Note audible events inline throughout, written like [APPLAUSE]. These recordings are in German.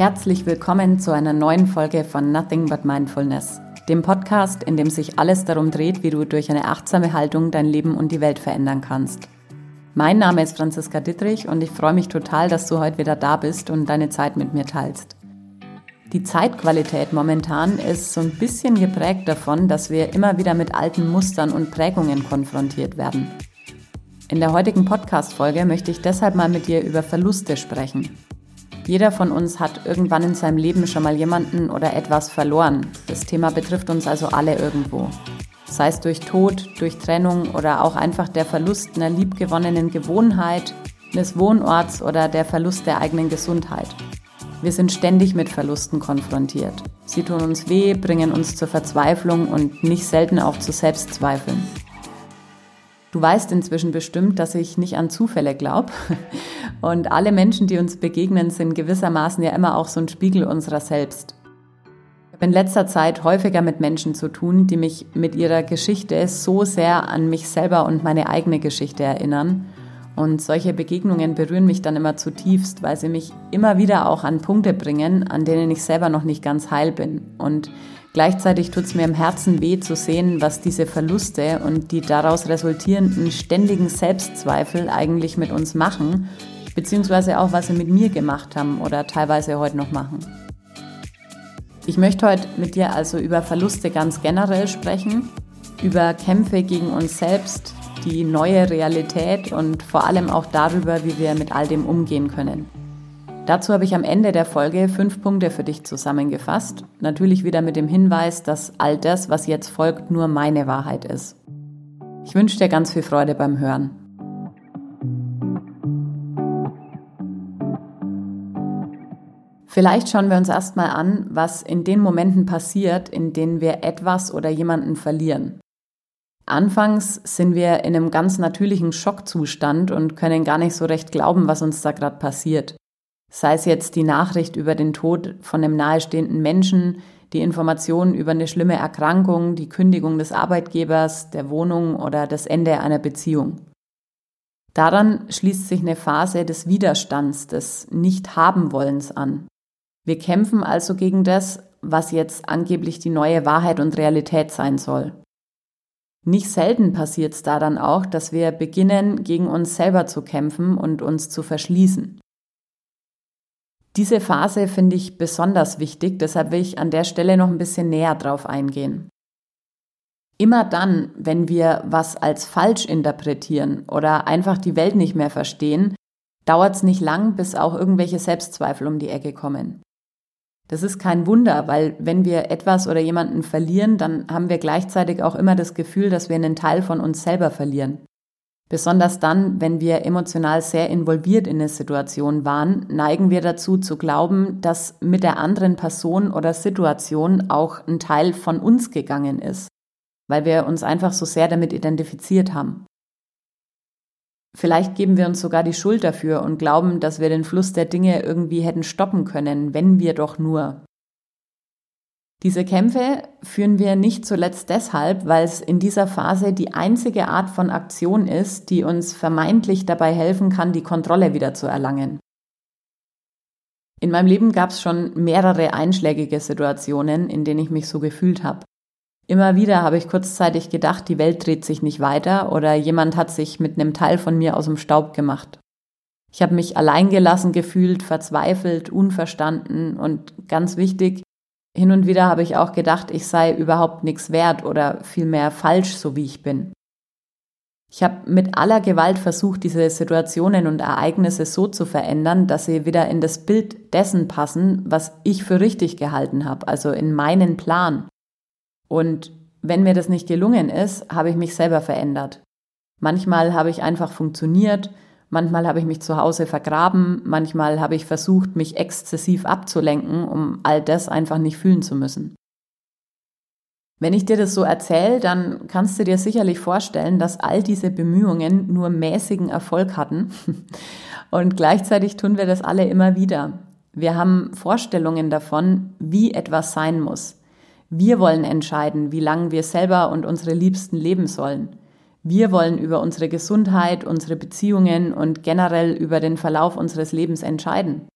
Herzlich willkommen zu einer neuen Folge von Nothing But Mindfulness, dem Podcast, in dem sich alles darum dreht, wie du durch eine achtsame Haltung dein Leben und die Welt verändern kannst. Mein Name ist Franziska Dittrich und ich freue mich total, dass du heute wieder da bist und deine Zeit mit mir teilst. Die Zeitqualität momentan ist so ein bisschen geprägt davon, dass wir immer wieder mit alten Mustern und Prägungen konfrontiert werden. In der heutigen Podcast-Folge möchte ich deshalb mal mit dir über Verluste sprechen. Jeder von uns hat irgendwann in seinem Leben schon mal jemanden oder etwas verloren. Das Thema betrifft uns also alle irgendwo. Sei es durch Tod, durch Trennung oder auch einfach der Verlust einer liebgewonnenen Gewohnheit, eines Wohnorts oder der Verlust der eigenen Gesundheit. Wir sind ständig mit Verlusten konfrontiert. Sie tun uns weh, bringen uns zur Verzweiflung und nicht selten auch zu Selbstzweifeln. Du weißt inzwischen bestimmt, dass ich nicht an Zufälle glaube. Und alle Menschen, die uns begegnen, sind gewissermaßen ja immer auch so ein Spiegel unserer selbst. Ich habe in letzter Zeit häufiger mit Menschen zu tun, die mich mit ihrer Geschichte so sehr an mich selber und meine eigene Geschichte erinnern. Und solche Begegnungen berühren mich dann immer zutiefst, weil sie mich immer wieder auch an Punkte bringen, an denen ich selber noch nicht ganz heil bin. Und Gleichzeitig tut es mir im Herzen weh zu sehen, was diese Verluste und die daraus resultierenden ständigen Selbstzweifel eigentlich mit uns machen, beziehungsweise auch, was sie mit mir gemacht haben oder teilweise heute noch machen. Ich möchte heute mit dir also über Verluste ganz generell sprechen, über Kämpfe gegen uns selbst, die neue Realität und vor allem auch darüber, wie wir mit all dem umgehen können. Dazu habe ich am Ende der Folge fünf Punkte für dich zusammengefasst. Natürlich wieder mit dem Hinweis, dass all das, was jetzt folgt, nur meine Wahrheit ist. Ich wünsche dir ganz viel Freude beim Hören. Vielleicht schauen wir uns erstmal an, was in den Momenten passiert, in denen wir etwas oder jemanden verlieren. Anfangs sind wir in einem ganz natürlichen Schockzustand und können gar nicht so recht glauben, was uns da gerade passiert. Sei es jetzt die Nachricht über den Tod von einem nahestehenden Menschen, die Informationen über eine schlimme Erkrankung, die Kündigung des Arbeitgebers, der Wohnung oder das Ende einer Beziehung. Daran schließt sich eine Phase des Widerstands, des Nicht-Haben-Wollens an. Wir kämpfen also gegen das, was jetzt angeblich die neue Wahrheit und Realität sein soll. Nicht selten passiert es da dann auch, dass wir beginnen, gegen uns selber zu kämpfen und uns zu verschließen. Diese Phase finde ich besonders wichtig, deshalb will ich an der Stelle noch ein bisschen näher drauf eingehen. Immer dann, wenn wir was als falsch interpretieren oder einfach die Welt nicht mehr verstehen, dauert es nicht lang, bis auch irgendwelche Selbstzweifel um die Ecke kommen. Das ist kein Wunder, weil wenn wir etwas oder jemanden verlieren, dann haben wir gleichzeitig auch immer das Gefühl, dass wir einen Teil von uns selber verlieren. Besonders dann, wenn wir emotional sehr involviert in eine Situation waren, neigen wir dazu zu glauben, dass mit der anderen Person oder Situation auch ein Teil von uns gegangen ist, weil wir uns einfach so sehr damit identifiziert haben. Vielleicht geben wir uns sogar die Schuld dafür und glauben, dass wir den Fluss der Dinge irgendwie hätten stoppen können, wenn wir doch nur. Diese Kämpfe führen wir nicht zuletzt deshalb, weil es in dieser Phase die einzige Art von Aktion ist, die uns vermeintlich dabei helfen kann, die Kontrolle wieder zu erlangen. In meinem Leben gab es schon mehrere einschlägige Situationen, in denen ich mich so gefühlt habe. Immer wieder habe ich kurzzeitig gedacht, die Welt dreht sich nicht weiter oder jemand hat sich mit einem Teil von mir aus dem Staub gemacht. Ich habe mich alleingelassen gefühlt, verzweifelt, unverstanden und ganz wichtig, hin und wieder habe ich auch gedacht, ich sei überhaupt nichts wert oder vielmehr falsch, so wie ich bin. Ich habe mit aller Gewalt versucht, diese Situationen und Ereignisse so zu verändern, dass sie wieder in das Bild dessen passen, was ich für richtig gehalten habe, also in meinen Plan. Und wenn mir das nicht gelungen ist, habe ich mich selber verändert. Manchmal habe ich einfach funktioniert, Manchmal habe ich mich zu Hause vergraben, manchmal habe ich versucht, mich exzessiv abzulenken, um all das einfach nicht fühlen zu müssen. Wenn ich dir das so erzähle, dann kannst du dir sicherlich vorstellen, dass all diese Bemühungen nur mäßigen Erfolg hatten. [LAUGHS] Und gleichzeitig tun wir das alle immer wieder. Wir haben Vorstellungen davon, wie etwas sein muss. Wir wollen entscheiden, wie lange wir selber und unsere Liebsten leben sollen. Wir wollen über unsere Gesundheit, unsere Beziehungen und generell über den Verlauf unseres Lebens entscheiden.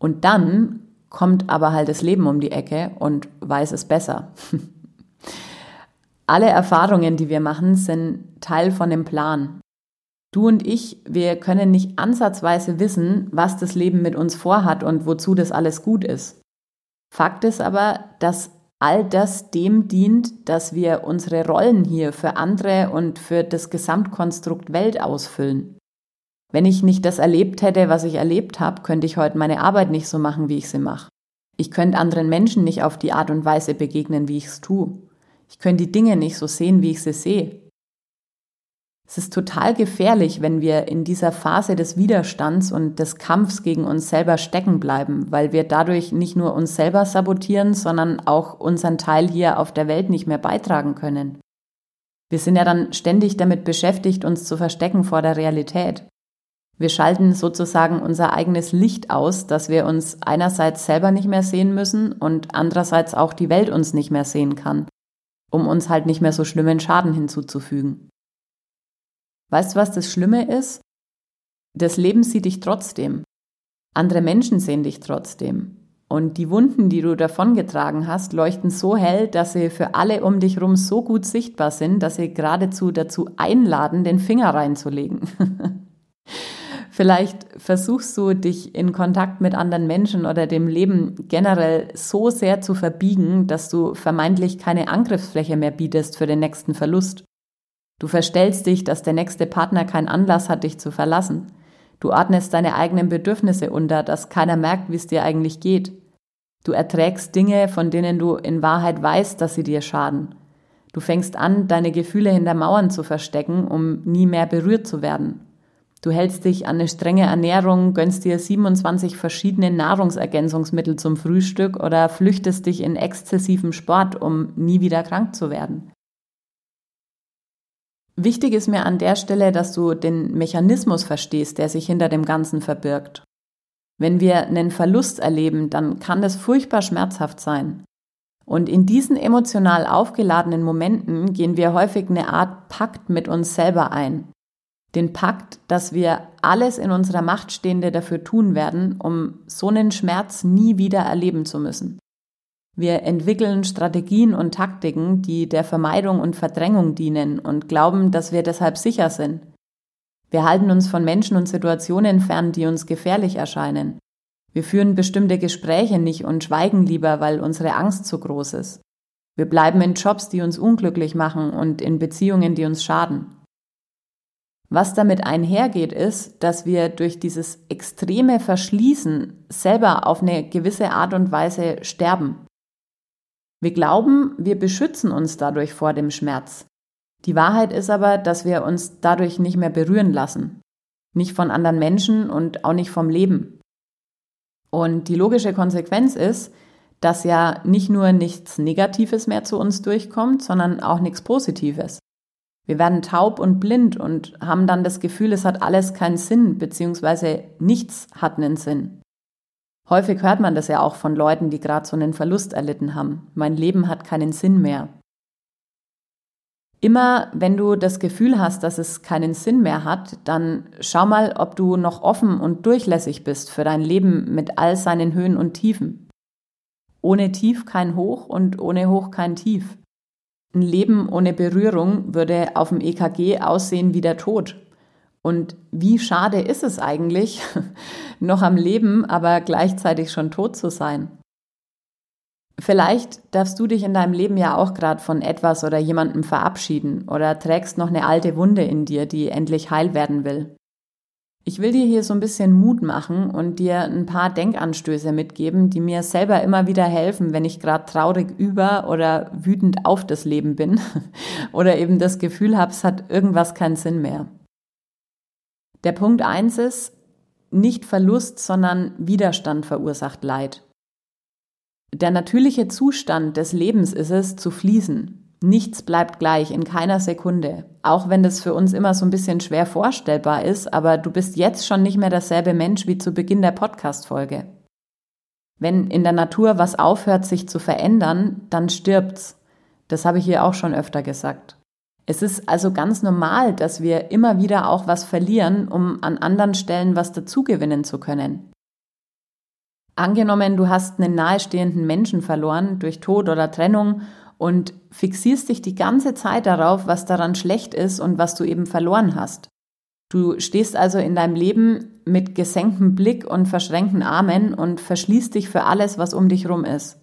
Und dann kommt aber halt das Leben um die Ecke und weiß es besser. [LAUGHS] Alle Erfahrungen, die wir machen, sind Teil von dem Plan. Du und ich, wir können nicht ansatzweise wissen, was das Leben mit uns vorhat und wozu das alles gut ist. Fakt ist aber, dass all das dem dient, dass wir unsere Rollen hier für andere und für das Gesamtkonstrukt Welt ausfüllen. Wenn ich nicht das erlebt hätte, was ich erlebt habe, könnte ich heute meine Arbeit nicht so machen, wie ich sie mache. Ich könnte anderen Menschen nicht auf die Art und Weise begegnen, wie ich es tue. Ich könnte die Dinge nicht so sehen, wie ich sie sehe. Es ist total gefährlich, wenn wir in dieser Phase des Widerstands und des Kampfs gegen uns selber stecken bleiben, weil wir dadurch nicht nur uns selber sabotieren, sondern auch unseren Teil hier auf der Welt nicht mehr beitragen können. Wir sind ja dann ständig damit beschäftigt, uns zu verstecken vor der Realität. Wir schalten sozusagen unser eigenes Licht aus, dass wir uns einerseits selber nicht mehr sehen müssen und andererseits auch die Welt uns nicht mehr sehen kann, um uns halt nicht mehr so schlimmen Schaden hinzuzufügen. Weißt du, was das Schlimme ist? Das Leben sieht dich trotzdem. Andere Menschen sehen dich trotzdem. Und die Wunden, die du davongetragen hast, leuchten so hell, dass sie für alle um dich herum so gut sichtbar sind, dass sie geradezu dazu einladen, den Finger reinzulegen. [LAUGHS] Vielleicht versuchst du dich in Kontakt mit anderen Menschen oder dem Leben generell so sehr zu verbiegen, dass du vermeintlich keine Angriffsfläche mehr bietest für den nächsten Verlust. Du verstellst dich, dass der nächste Partner keinen Anlass hat, dich zu verlassen. Du ordnest deine eigenen Bedürfnisse unter, dass keiner merkt, wie es dir eigentlich geht. Du erträgst Dinge, von denen du in Wahrheit weißt, dass sie dir schaden. Du fängst an, deine Gefühle hinter Mauern zu verstecken, um nie mehr berührt zu werden. Du hältst dich an eine strenge Ernährung, gönnst dir 27 verschiedene Nahrungsergänzungsmittel zum Frühstück oder flüchtest dich in exzessivem Sport, um nie wieder krank zu werden. Wichtig ist mir an der Stelle, dass du den Mechanismus verstehst, der sich hinter dem Ganzen verbirgt. Wenn wir einen Verlust erleben, dann kann das furchtbar schmerzhaft sein. Und in diesen emotional aufgeladenen Momenten gehen wir häufig eine Art Pakt mit uns selber ein den Pakt, dass wir alles in unserer Macht Stehende dafür tun werden, um so einen Schmerz nie wieder erleben zu müssen. Wir entwickeln Strategien und Taktiken, die der Vermeidung und Verdrängung dienen und glauben, dass wir deshalb sicher sind. Wir halten uns von Menschen und Situationen fern, die uns gefährlich erscheinen. Wir führen bestimmte Gespräche nicht und schweigen lieber, weil unsere Angst zu groß ist. Wir bleiben in Jobs, die uns unglücklich machen und in Beziehungen, die uns schaden. Was damit einhergeht, ist, dass wir durch dieses extreme Verschließen selber auf eine gewisse Art und Weise sterben. Wir glauben, wir beschützen uns dadurch vor dem Schmerz. Die Wahrheit ist aber, dass wir uns dadurch nicht mehr berühren lassen. Nicht von anderen Menschen und auch nicht vom Leben. Und die logische Konsequenz ist, dass ja nicht nur nichts Negatives mehr zu uns durchkommt, sondern auch nichts Positives. Wir werden taub und blind und haben dann das Gefühl, es hat alles keinen Sinn, beziehungsweise nichts hat einen Sinn. Häufig hört man das ja auch von Leuten, die gerade so einen Verlust erlitten haben. Mein Leben hat keinen Sinn mehr. Immer wenn du das Gefühl hast, dass es keinen Sinn mehr hat, dann schau mal, ob du noch offen und durchlässig bist für dein Leben mit all seinen Höhen und Tiefen. Ohne Tief kein Hoch und ohne Hoch kein Tief. Ein Leben ohne Berührung würde auf dem EKG aussehen wie der Tod. Und wie schade ist es eigentlich, [LAUGHS] noch am Leben, aber gleichzeitig schon tot zu sein? Vielleicht darfst du dich in deinem Leben ja auch gerade von etwas oder jemandem verabschieden oder trägst noch eine alte Wunde in dir, die endlich heil werden will. Ich will dir hier so ein bisschen Mut machen und dir ein paar Denkanstöße mitgeben, die mir selber immer wieder helfen, wenn ich gerade traurig über oder wütend auf das Leben bin [LAUGHS] oder eben das Gefühl habe, es hat irgendwas keinen Sinn mehr. Der Punkt eins ist, nicht Verlust, sondern Widerstand verursacht Leid. Der natürliche Zustand des Lebens ist es, zu fließen, Nichts bleibt gleich in keiner Sekunde. Auch wenn das für uns immer so ein bisschen schwer vorstellbar ist, aber du bist jetzt schon nicht mehr derselbe Mensch wie zu Beginn der Podcast-Folge. Wenn in der Natur was aufhört, sich zu verändern, dann stirbt's. Das habe ich hier auch schon öfter gesagt. Es ist also ganz normal, dass wir immer wieder auch was verlieren, um an anderen Stellen was dazugewinnen zu können. Angenommen, du hast einen nahestehenden Menschen verloren durch Tod oder Trennung und fixierst dich die ganze Zeit darauf, was daran schlecht ist und was du eben verloren hast. Du stehst also in deinem Leben mit gesenktem Blick und verschränkten Armen und verschließt dich für alles, was um dich rum ist.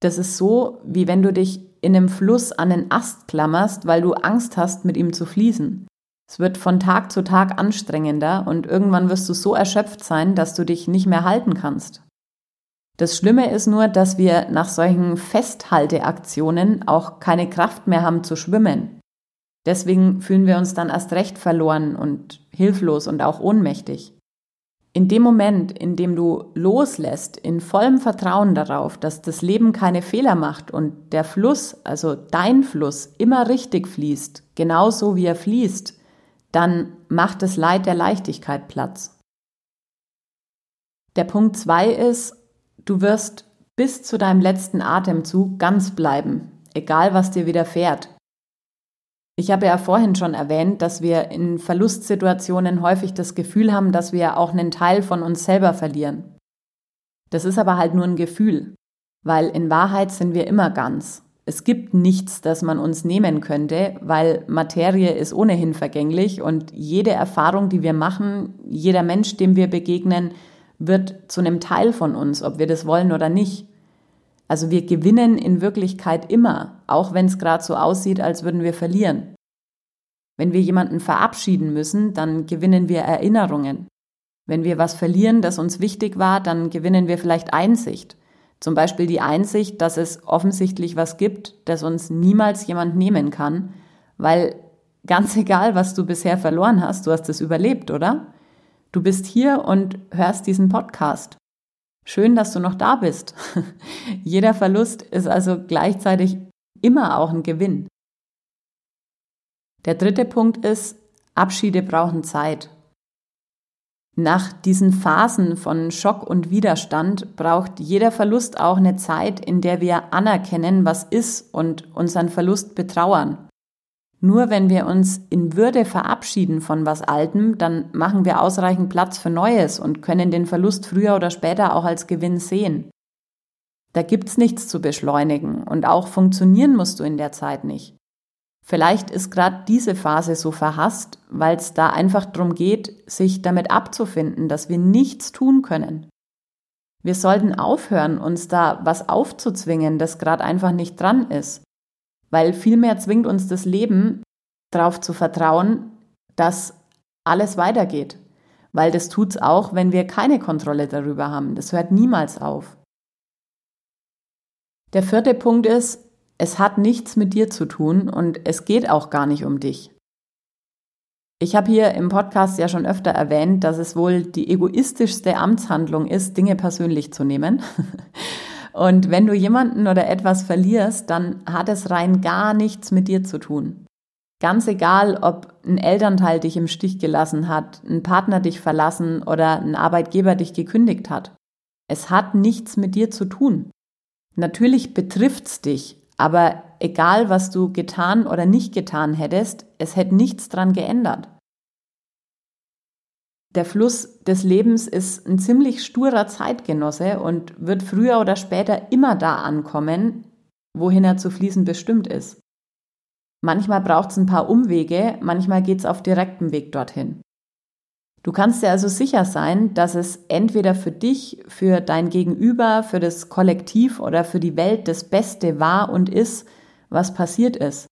Das ist so, wie wenn du dich in einem Fluss an den Ast klammerst, weil du Angst hast, mit ihm zu fließen. Es wird von Tag zu Tag anstrengender und irgendwann wirst du so erschöpft sein, dass du dich nicht mehr halten kannst. Das Schlimme ist nur, dass wir nach solchen Festhalteaktionen auch keine Kraft mehr haben zu schwimmen. Deswegen fühlen wir uns dann erst recht verloren und hilflos und auch ohnmächtig. In dem Moment, in dem du loslässt, in vollem Vertrauen darauf, dass das Leben keine Fehler macht und der Fluss, also dein Fluss, immer richtig fließt, genauso wie er fließt, dann macht das Leid der Leichtigkeit Platz. Der Punkt zwei ist, du wirst bis zu deinem letzten Atemzug ganz bleiben, egal was dir widerfährt. Ich habe ja vorhin schon erwähnt, dass wir in Verlustsituationen häufig das Gefühl haben, dass wir auch einen Teil von uns selber verlieren. Das ist aber halt nur ein Gefühl, weil in Wahrheit sind wir immer ganz. Es gibt nichts, das man uns nehmen könnte, weil Materie ist ohnehin vergänglich und jede Erfahrung, die wir machen, jeder Mensch, dem wir begegnen, wird zu einem Teil von uns, ob wir das wollen oder nicht. Also wir gewinnen in Wirklichkeit immer, auch wenn es gerade so aussieht, als würden wir verlieren. Wenn wir jemanden verabschieden müssen, dann gewinnen wir Erinnerungen. Wenn wir was verlieren, das uns wichtig war, dann gewinnen wir vielleicht Einsicht. Zum Beispiel die Einsicht, dass es offensichtlich was gibt, das uns niemals jemand nehmen kann, weil ganz [LAUGHS] egal, was du bisher verloren hast, du hast es überlebt, oder? Du bist hier und hörst diesen Podcast. Schön, dass du noch da bist. [LAUGHS] Jeder Verlust ist also gleichzeitig immer auch ein Gewinn. Der dritte Punkt ist, Abschiede brauchen Zeit. Nach diesen Phasen von Schock und Widerstand braucht jeder Verlust auch eine Zeit, in der wir anerkennen, was ist und unseren Verlust betrauern. Nur wenn wir uns in Würde verabschieden von was Altem, dann machen wir ausreichend Platz für Neues und können den Verlust früher oder später auch als Gewinn sehen. Da gibt's nichts zu beschleunigen und auch funktionieren musst du in der Zeit nicht. Vielleicht ist gerade diese Phase so verhasst, weil es da einfach darum geht, sich damit abzufinden, dass wir nichts tun können. Wir sollten aufhören, uns da was aufzuzwingen, das gerade einfach nicht dran ist weil vielmehr zwingt uns das Leben darauf zu vertrauen, dass alles weitergeht. Weil das tut's auch, wenn wir keine Kontrolle darüber haben. Das hört niemals auf. Der vierte Punkt ist, es hat nichts mit dir zu tun und es geht auch gar nicht um dich. Ich habe hier im Podcast ja schon öfter erwähnt, dass es wohl die egoistischste Amtshandlung ist, Dinge persönlich zu nehmen. [LAUGHS] Und wenn du jemanden oder etwas verlierst, dann hat es rein gar nichts mit dir zu tun. Ganz egal, ob ein Elternteil dich im Stich gelassen hat, ein Partner dich verlassen oder ein Arbeitgeber dich gekündigt hat. Es hat nichts mit dir zu tun. Natürlich betrifft's dich, aber egal, was du getan oder nicht getan hättest, es hätte nichts dran geändert. Der Fluss des Lebens ist ein ziemlich sturer Zeitgenosse und wird früher oder später immer da ankommen, wohin er zu fließen bestimmt ist. Manchmal braucht es ein paar Umwege, manchmal geht es auf direktem Weg dorthin. Du kannst dir also sicher sein, dass es entweder für dich, für dein Gegenüber, für das Kollektiv oder für die Welt das Beste war und ist, was passiert ist,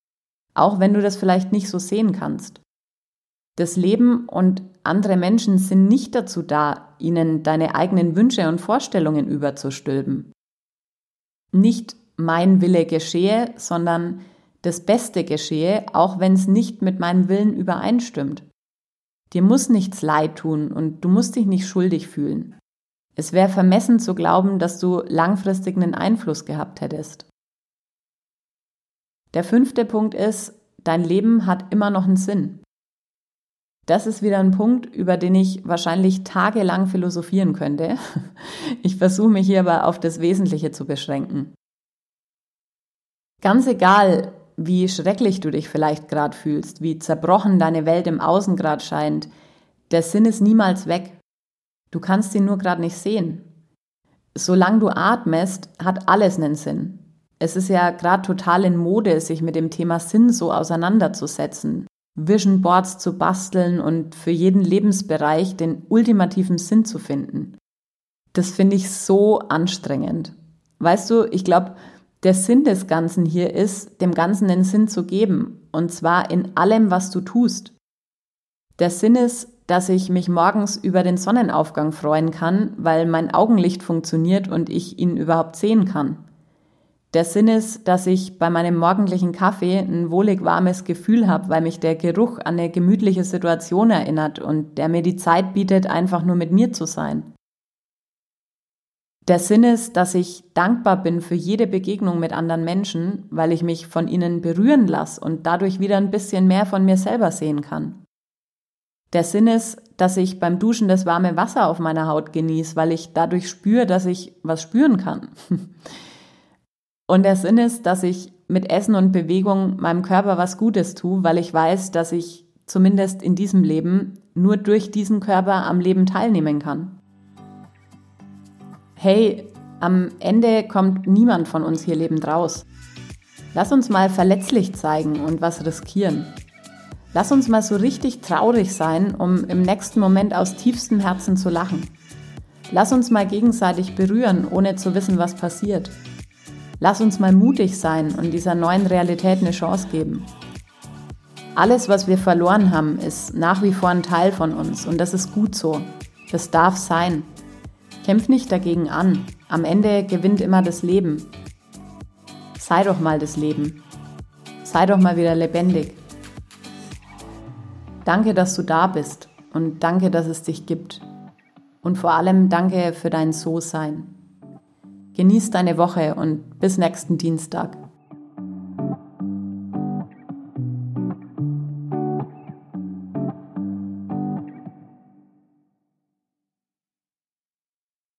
auch wenn du das vielleicht nicht so sehen kannst. Das Leben und andere Menschen sind nicht dazu da, ihnen deine eigenen Wünsche und Vorstellungen überzustülpen. Nicht mein Wille geschehe, sondern das Beste geschehe, auch wenn es nicht mit meinem Willen übereinstimmt. Dir muss nichts leid tun und du musst dich nicht schuldig fühlen. Es wäre vermessen zu glauben, dass du langfristig einen Einfluss gehabt hättest. Der fünfte Punkt ist, dein Leben hat immer noch einen Sinn. Das ist wieder ein Punkt, über den ich wahrscheinlich tagelang philosophieren könnte. [LAUGHS] Ich versuche mich hier aber auf das Wesentliche zu beschränken. Ganz egal, wie schrecklich du dich vielleicht gerade fühlst, wie zerbrochen deine Welt im Außen gerade scheint, der Sinn ist niemals weg. Du kannst ihn nur gerade nicht sehen. solange du atmest, hat alles einen Sinn. Es ist ja gerade total in Mode, sich mit dem Thema Sinn so auseinanderzusetzen. Vision Boards zu basteln und für jeden Lebensbereich den ultimativen Sinn zu finden. Das finde ich so anstrengend. Weißt du, ich glaube, der Sinn des Ganzen hier ist, dem Ganzen einen Sinn zu geben. Und zwar in allem, was du tust. Der Sinn ist, dass ich mich morgens über den Sonnenaufgang freuen kann, weil mein Augenlicht funktioniert und ich ihn überhaupt sehen kann. Der Sinn ist, dass ich bei meinem morgendlichen Kaffee ein wohlig warmes Gefühl habe, weil mich der Geruch an eine gemütliche Situation erinnert und der mir die Zeit bietet, einfach nur mit mir zu sein. Der Sinn ist, dass ich dankbar bin für jede Begegnung mit anderen Menschen, weil ich mich von ihnen berühren lasse und dadurch wieder ein bisschen mehr von mir selber sehen kann. Der Sinn ist, dass ich beim Duschen das warme Wasser auf meiner Haut genieße, weil ich dadurch spüre, dass ich was spüren kann. [LAUGHS] Und der Sinn ist, dass ich mit Essen und Bewegung meinem Körper was Gutes tue, weil ich weiß, dass ich zumindest in diesem Leben nur durch diesen Körper am Leben teilnehmen kann. Hey, am Ende kommt niemand von uns hier lebend raus. Lass uns mal verletzlich zeigen und was riskieren. Lass uns mal so richtig traurig sein, um im nächsten Moment aus tiefstem Herzen zu lachen. Lass uns mal gegenseitig berühren, ohne zu wissen, was passiert. Lass uns mal mutig sein und dieser neuen Realität eine Chance geben. Alles, was wir verloren haben, ist nach wie vor ein Teil von uns und das ist gut so. Das darf sein. Kämpf nicht dagegen an. Am Ende gewinnt immer das Leben. Sei doch mal das Leben. Sei doch mal wieder lebendig. Danke, dass du da bist und danke, dass es dich gibt. Und vor allem danke für dein So-Sein. Genieß deine Woche und bis nächsten Dienstag.